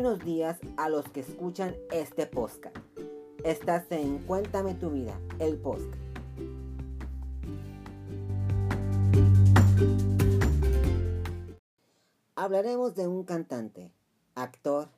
buenos días a los que escuchan este podcast. Estás en Cuéntame tu vida, el podcast. Hablaremos de un cantante, actor,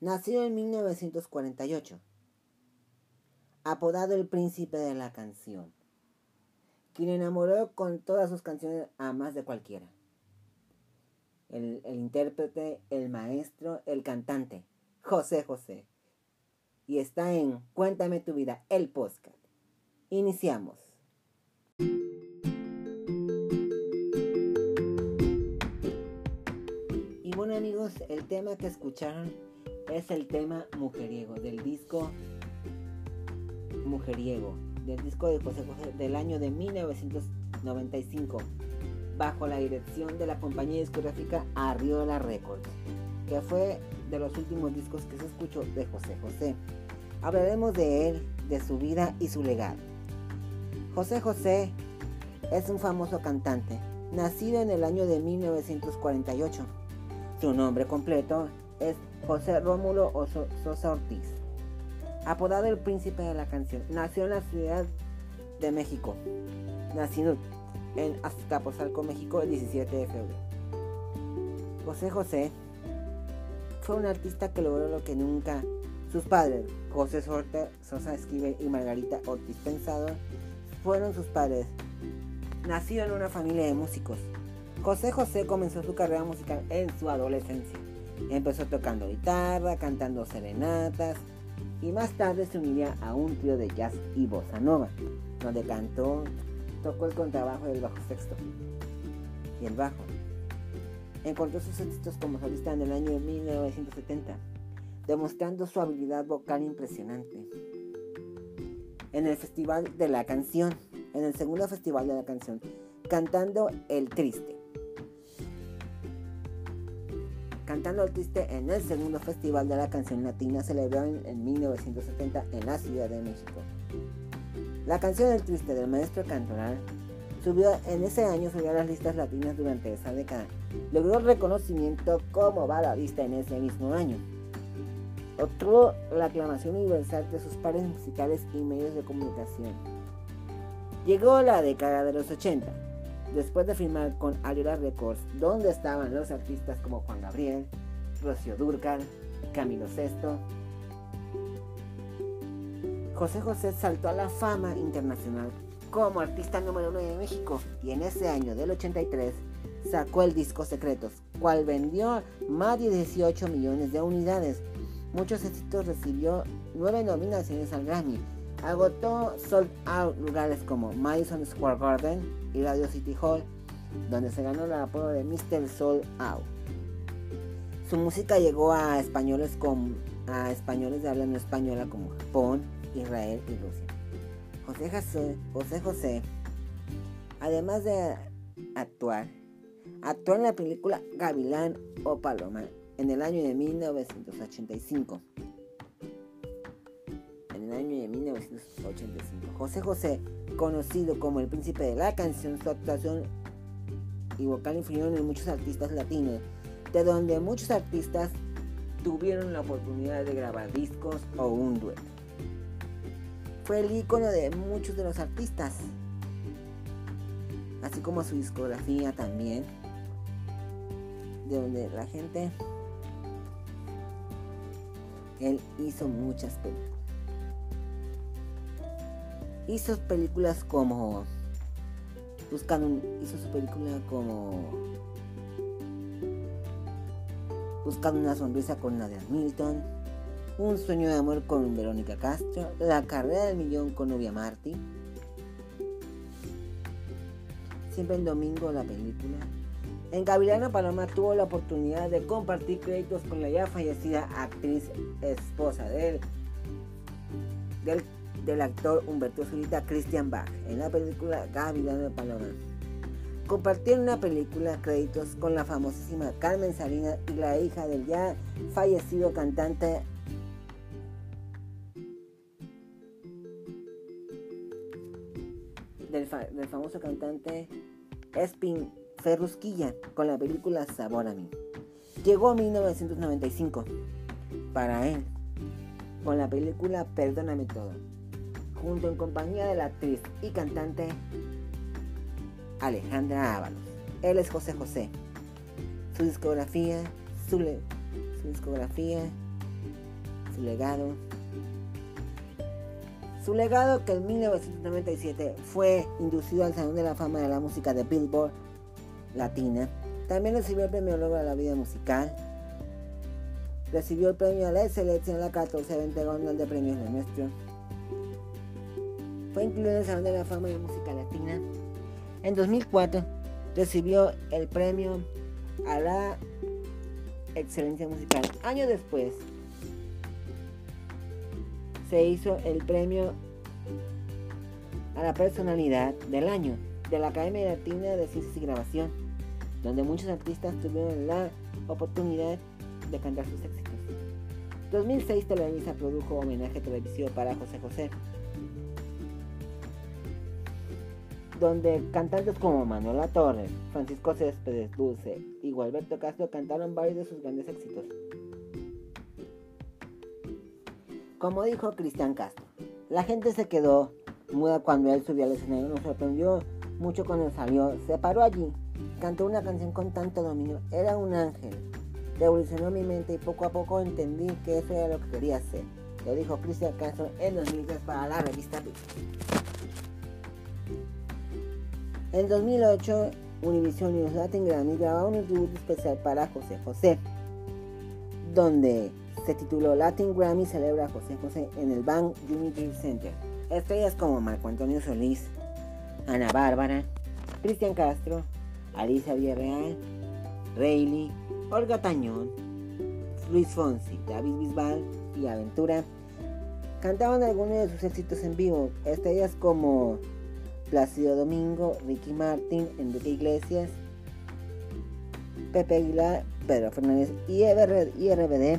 nacido en 1948, apodado el príncipe de la canción, quien enamoró con todas sus canciones a más de cualquiera el, intérprete, el maestro, el cantante, José José. Y está en Cuéntame tu vida, el podcast. Iniciamos. Y bueno amigos, el tema que escucharon es el tema mujeriego del disco Mujeriego, del disco de José José del año de 1995 bajo la dirección de la compañía discográfica Arriola Records, que fue de los últimos discos que se escuchó de José José. Hablaremos de él, de su vida y su legado. José José es un famoso cantante, nacido en el año de 1948. Su nombre completo es José Rómulo Sosa Ortiz. Apodado el príncipe de la canción, nació en la Ciudad de México. Nacido en Azcapotzalco, México, el 17 de febrero. José José fue un artista que logró lo que nunca sus padres, José Sorte, Sosa Esquivel y Margarita Ortiz Pensado, fueron sus padres. Nacido en una familia de músicos. José José comenzó su carrera musical en su adolescencia. Empezó tocando guitarra, cantando serenatas y más tarde se uniría a un trío de jazz y bossa nova, donde cantó tocó el contrabajo y el bajo sexto y el bajo. Encontró sus éxitos como solista en el año 1970, demostrando su habilidad vocal impresionante. En el Festival de la Canción, en el segundo Festival de la Canción, cantando El Triste. Cantando El Triste en el segundo Festival de la Canción Latina celebrado en 1970 en la Ciudad de México. La canción El Triste del maestro cantoral subió en ese año a las listas latinas durante esa década. Logró reconocimiento como baladista en ese mismo año. Obtuvo la aclamación universal de sus pares musicales y medios de comunicación. Llegó la década de los 80, después de firmar con Ariola Records, donde estaban los artistas como Juan Gabriel, Rocío Durcal, Camilo Sesto, José José saltó a la fama internacional como artista número uno de México y en ese año del 83 sacó el disco Secretos, cual vendió más de 18 millones de unidades. Muchos éxitos recibió nueve nominaciones al Grammy. Agotó sold out lugares como Madison Square Garden y Radio City Hall, donde se ganó el apodo de Mr. Sold Out. Su música llegó a españoles con a españoles de habla no española como Japón, Israel y Rusia. José José, José José, además de actuar, actuó en la película Gavilán o Paloma en el año de 1985. En el año de 1985. José José, conocido como el príncipe de la canción, su actuación y vocal influyeron en muchos artistas latinos, de donde muchos artistas tuvieron la oportunidad de grabar discos o un dueto. Fue el icono de muchos de los artistas, así como su discografía también, de donde la gente, él hizo muchas películas. Hizo películas como, buscando, hizo su película como Buscando una sonrisa con Nadia Milton, un sueño de amor con Verónica Castro, La carrera del millón con Novia Marty. Siempre en domingo la película. En Gavilana Paloma tuvo la oportunidad de compartir créditos con la ya fallecida actriz esposa del, del, actor Humberto Zurita, Christian Bach, en la película Gavilana Paloma. Compartieron una película créditos con la famosísima Carmen Salinas y la hija del ya fallecido cantante del, famoso cantante Espin Ferrusquilla con la película Sabor a mí. Llegó a 1995. para él con la película Perdóname Todo, junto en compañía de la actriz y cantante Alejandra Ábalos. Él es José José. Su discografía, su, su discografía, su legado. Su legado que en 1997 fue inducido al Salón de la Fama de la Música de Billboard Latina. También recibió el premio Logro de la Vida Musical Recibió el premio a la excelencia en la 14 Pentagonal de Premios de Nuestro. Fue incluido en el Salón de la Fama de Música Latina. En 2004 recibió el premio a la excelencia musical. Año después se hizo el premio a la personalidad del año de la Academia Latina de Ciencias y Grabación, donde muchos artistas tuvieron la oportunidad de cantar sus éxitos. 2006 Televisa produjo homenaje televisivo para José José, donde cantantes como Manuela Torres, Francisco Céspedes Dulce y Gualberto Castro cantaron varios de sus grandes éxitos. Como dijo Cristian Castro, la gente se quedó muda cuando él subió al escenario, nos sorprendió mucho cuando salió, se paró allí, cantó una canción con tanto dominio, era un ángel revolucionó mi mente y poco a poco entendí que eso era lo que quería hacer. Lo dijo Christian Castro en 2003 para la revista Beat. En 2008, Univision News Latin Grammy grabó un tributo especial para José José, donde se tituló Latin Grammy celebra a José José en el Bank Unity Center. Estrellas como Marco Antonio Solís, Ana Bárbara, Cristian Castro, Alicia Villarreal, Rayleigh, Olga Tañón, Luis Fonsi, David Bisbal y Aventura cantaban algunos de sus éxitos en vivo, estrellas como Plácido Domingo, Ricky Martin, Enrique Iglesias, Pepe Aguilar, Pedro Fernández y, RBD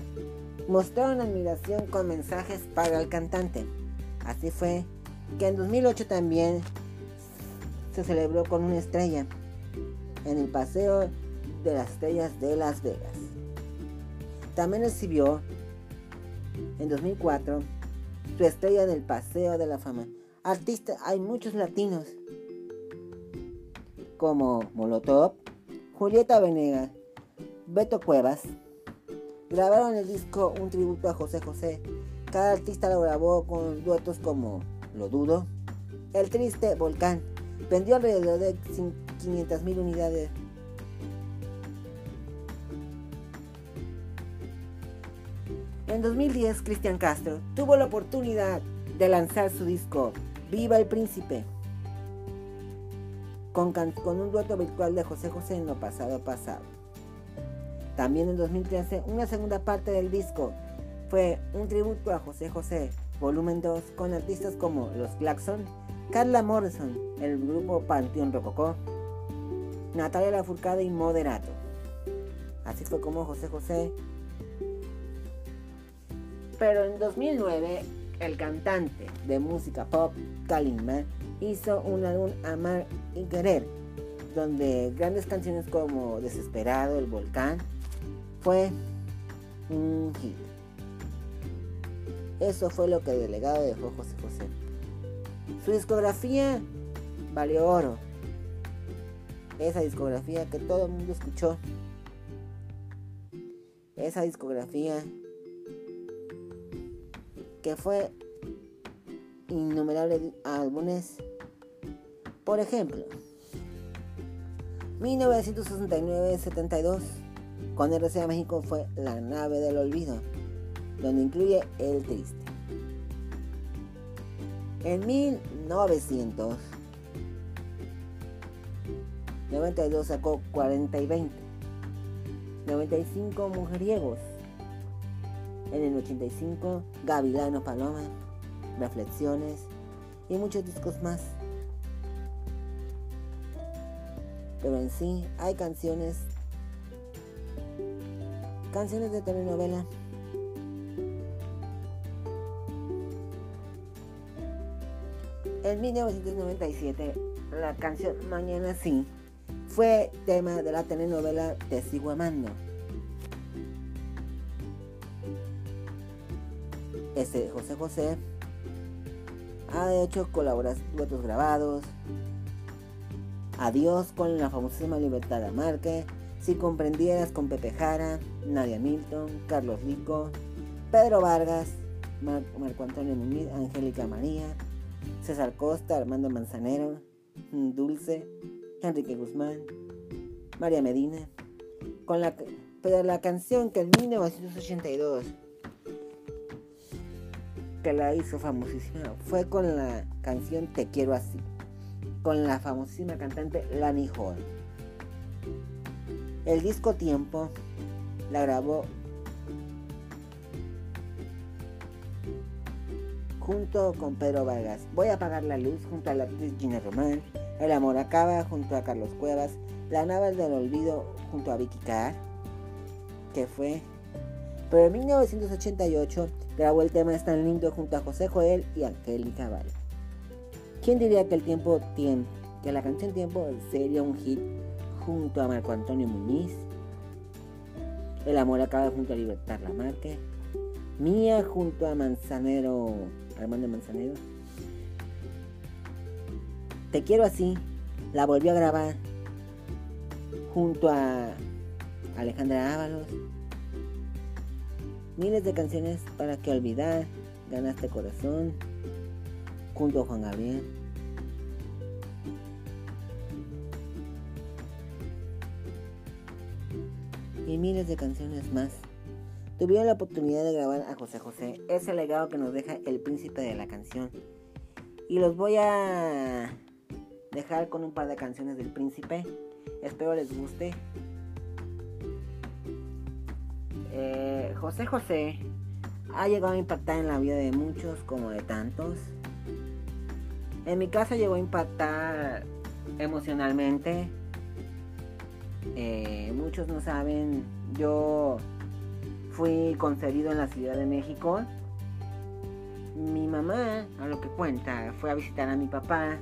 mostraron admiración con mensajes para el cantante. Así fue que en 2008 también se celebró con una estrella en el Paseo de las Estrellas de Las Vegas. También recibió en 2004 su estrella en el Paseo de la Fama. Artistas, hay muchos latinos como Molotov, Julieta Venegas, Beto Cuevas. Grabaron el disco un tributo a José José. Cada artista lo grabó con duetos como Lo Dudo, El Triste Volcán. Vendió alrededor de 500.000 unidades En 2010, Cristian Castro tuvo la oportunidad de lanzar su disco Viva el Príncipe, con, un dueto virtual de José José en lo pasado pasado. También en 2013, una segunda parte del disco fue un tributo a José José, volumen 2, con artistas como Los Claxon, Carla Morrison, el grupo Panteón Rococó, Natalia Lafourcade y Moderato. Así fue como José José pero en 2009, el cantante de música pop Kalimba hizo un álbum Amar y Querer, donde grandes canciones como Desesperado, El Volcán, fue un hit. Eso fue lo que el delegado dejó José José. Su discografía valió oro. Esa discografía que todo el mundo escuchó. Esa discografía que fue innumerables álbumes. Por ejemplo, 1969-72, con RCA México fue La nave del olvido, donde incluye El Triste. En 1992 sacó 40 y 20. 95 Mujeriegos. En el 85, Gavilano Paloma, Reflexiones y muchos discos más. Pero en sí hay canciones, canciones de telenovela. En 1997, la canción Mañana Sí fue tema de la telenovela Te sigo amando Este José José ha hecho colaboraciones grabados. Adiós con la famosísima Libertad de Marque. Si comprendieras con Pepe Jara, Nadia Milton, Carlos Lico, Pedro Vargas, Marco Antonio Muñiz, Angélica María, César Costa, Armando Manzanero, Dulce, Enrique Guzmán, María Medina, con la, pero la canción que en 1982 que la hizo famosísima fue con la canción Te quiero así, con la famosísima cantante Lani Hall. El disco Tiempo la grabó junto con Pedro Vargas. Voy a apagar la luz junto a la actriz Gina Román. El amor acaba junto a Carlos Cuevas. La nave del olvido junto a Vicky Carr, que fue. Pero en 1988 grabó el tema Es tan lindo junto a José Joel y Angélica Vale. ¿Quién diría que el tiempo, tiempo, que la canción Tiempo sería un hit junto a Marco Antonio Muñiz? El amor acaba junto a Libertad Lamarque. Mía junto a Manzanero, Armando Manzanero. Te quiero así. La volvió a grabar junto a Alejandra Ábalos miles de canciones para que olvidar, ganaste corazón, junto a Juan Gabriel. Miles de canciones más. Tuvieron la oportunidad de grabar a José José, ese legado que nos deja el príncipe de la canción. Y los voy a dejar con un par de canciones del príncipe. Espero les guste. Eh, José José ha llegado a impactar en la vida de muchos como de tantos. En mi caso llegó a impactar emocionalmente. Eh, muchos no saben, yo fui concebido en la Ciudad de México. Mi mamá, a lo que cuenta, fue a visitar a mi papá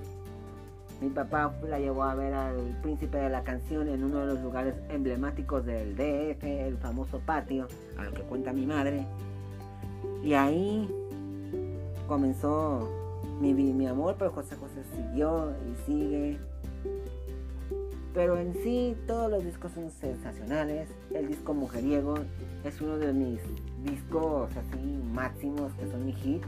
mi papá la llevó a ver al príncipe de la canción en uno de los lugares emblemáticos del DF, el famoso patio, a lo que cuenta mi madre. Y ahí comenzó mi, mi amor pero José José siguió y sigue. Pero en sí todos los discos son sensacionales. El disco Mujeriego es uno de mis discos así máximos que son mi hit.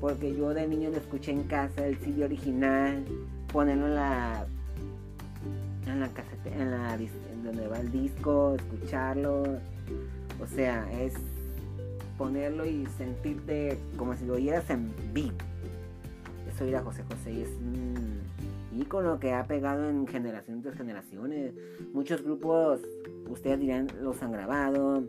Porque yo de niño lo escuché en casa, el CD original, ponerlo en la en la caseta, en la en donde va el disco, escucharlo, o sea, es ponerlo y sentirte como si lo oyeras en vivo. Eso ir a José José y es ícono que ha pegado en generaciones tras generaciones. Muchos grupos, ustedes dirán, los han grabado.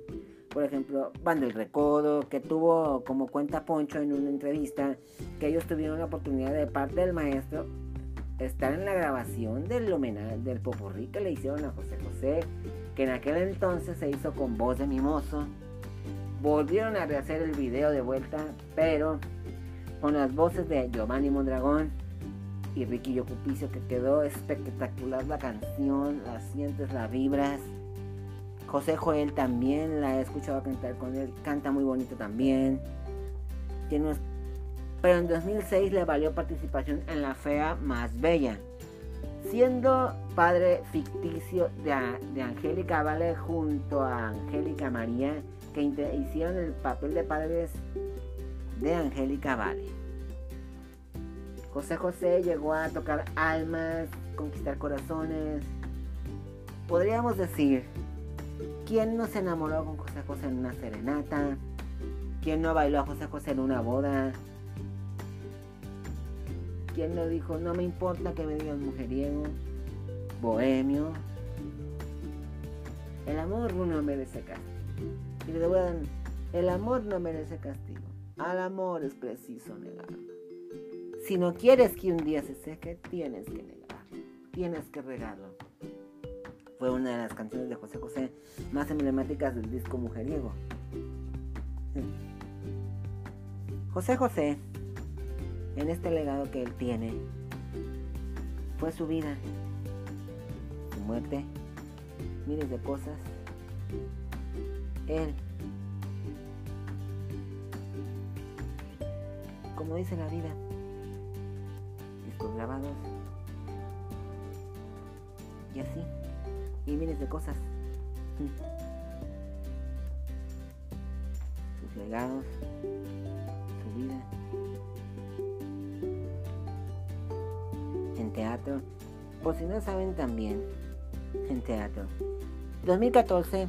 Por ejemplo, Van del Recodo, que tuvo como cuenta Poncho en una entrevista que ellos tuvieron la oportunidad de parte del maestro estar en la grabación del homenaje del popurrí que le hicieron a José José, que en aquel entonces se hizo con voz de mimoso. Volvieron a rehacer el video de vuelta, pero con las voces de Giovanni Mondragón y Ricky Yocupicio, que quedó espectacular la canción, la sientes, la vibras. José Joel también la he escuchado cantar con él, canta muy bonito también. Pero en 2006 le valió participación en La Fea Más Bella, siendo padre ficticio de, Angélica Vale junto a Angélica María, que hicieron el papel de padres de Angélica Vale. José José llegó a tocar almas, conquistar corazones. Podríamos decir, ¿quién no se enamoró con José José en una serenata? ¿Quién no bailó a José José en una boda? ¿Quién no dijo, no me importa que me digan mujeriego, bohemio? El amor no merece castigo. Y le el amor no merece castigo. Al amor es preciso negarlo. Si no quieres que un día se seque, tienes que negarlo. Tienes que regarlo. Fue una de las canciones de José José más emblemáticas del disco Mujeriego. José José en este legado que él tiene fue su vida, su muerte, miles de cosas. Él como dice la vida, grabados y así, y miles de cosas. Sus legados, su vida. En teatro, por si no saben también, en teatro. 2014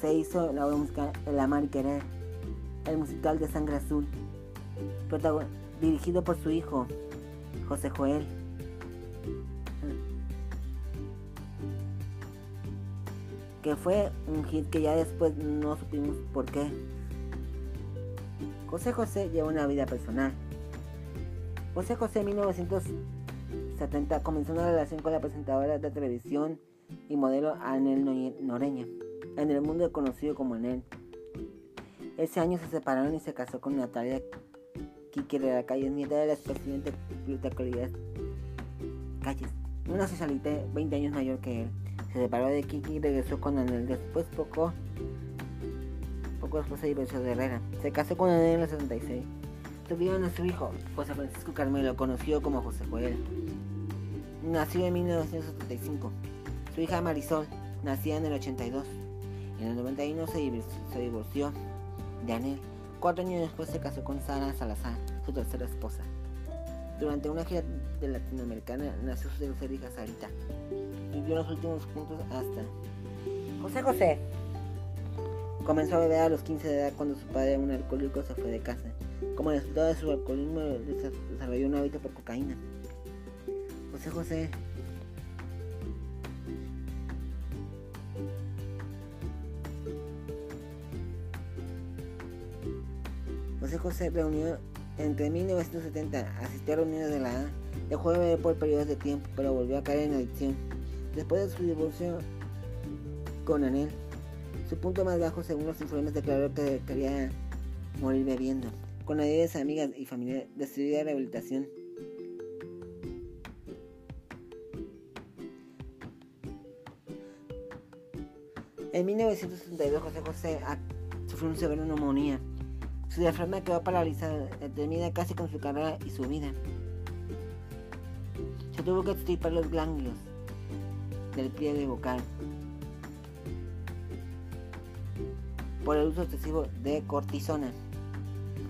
se hizo la obra musical El Amar y Querer, el musical de Sangre Azul, dirigido por su hijo, José Joel. Que fue un hit que ya después no supimos por qué. José José lleva una vida personal. José José en 1970 comenzó una relación con la presentadora de televisión y modelo Anel Noreña en el mundo conocido como Anel. Ese año se separaron y se casó con Natalia Kiki de la Calle, nieta del expresidente Pluta Calles, una socialita 20 años mayor que él. Se separó de Kiki y regresó con Anel. Después, poco, poco después se divorció de Herrera. Se casó con Anel en el 76. Tuvieron a su hijo, José Francisco Carmelo, conocido como José Joel. Nació en 1975. Su hija Marisol, nacía en el 82. En el 91 se, divorció de Anel. Cuatro años después se casó con Sara Salazar, su tercera esposa. Durante una gira de latinoamericana nació su tercera hija Sarita. Vivió los últimos puntos hasta José José. Comenzó a beber a los 15 de edad cuando su padre, un alcohólico, se fue de casa. Como resultado de su alcoholismo, desarrolló un hábito por cocaína. José José José José reunió entre 1970, asistió a reuniones de la A, dejó de beber por periodos de tiempo, pero volvió a caer en adicción. Después de su divorcio con Anel, su punto más bajo, según los informes, declaró que quería morir bebiendo. Con ayuda de sus amigas y familia, decidió la rehabilitación. En 1962, José José sufrió una severa neumonía su diafragma quedó paralizada, termina casi con su carrera y su vida. Se tuvo que extirpar los ganglios del pliegue vocal por el uso excesivo de cortisona.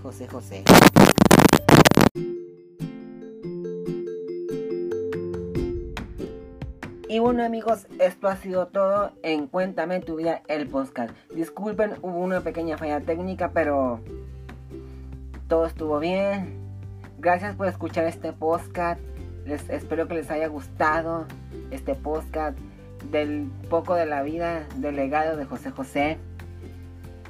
José José. Y bueno amigos, esto ha sido todo en Cuéntame tu vida el podcast. Disculpen, hubo una pequeña falla técnica, pero todo estuvo bien. Gracias por escuchar este podcast. Les espero que les haya gustado este podcast del poco de la vida del legado de José José.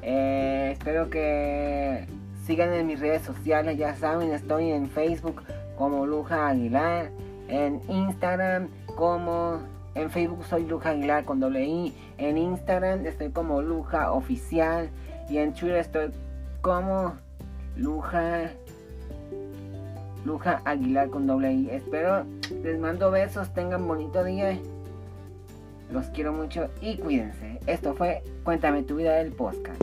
Eh, espero que sigan en mis redes sociales. Ya saben, estoy en Facebook como Luja Aguilar. En Instagram como... En Facebook soy Luja Aguilar con doble I. En Instagram estoy como Luja Oficial. Y en Twitter estoy como Luja. Luja Aguilar con doble I. Espero, les mando besos, tengan bonito día. Los quiero mucho y cuídense. Esto fue Cuéntame tu vida del podcast.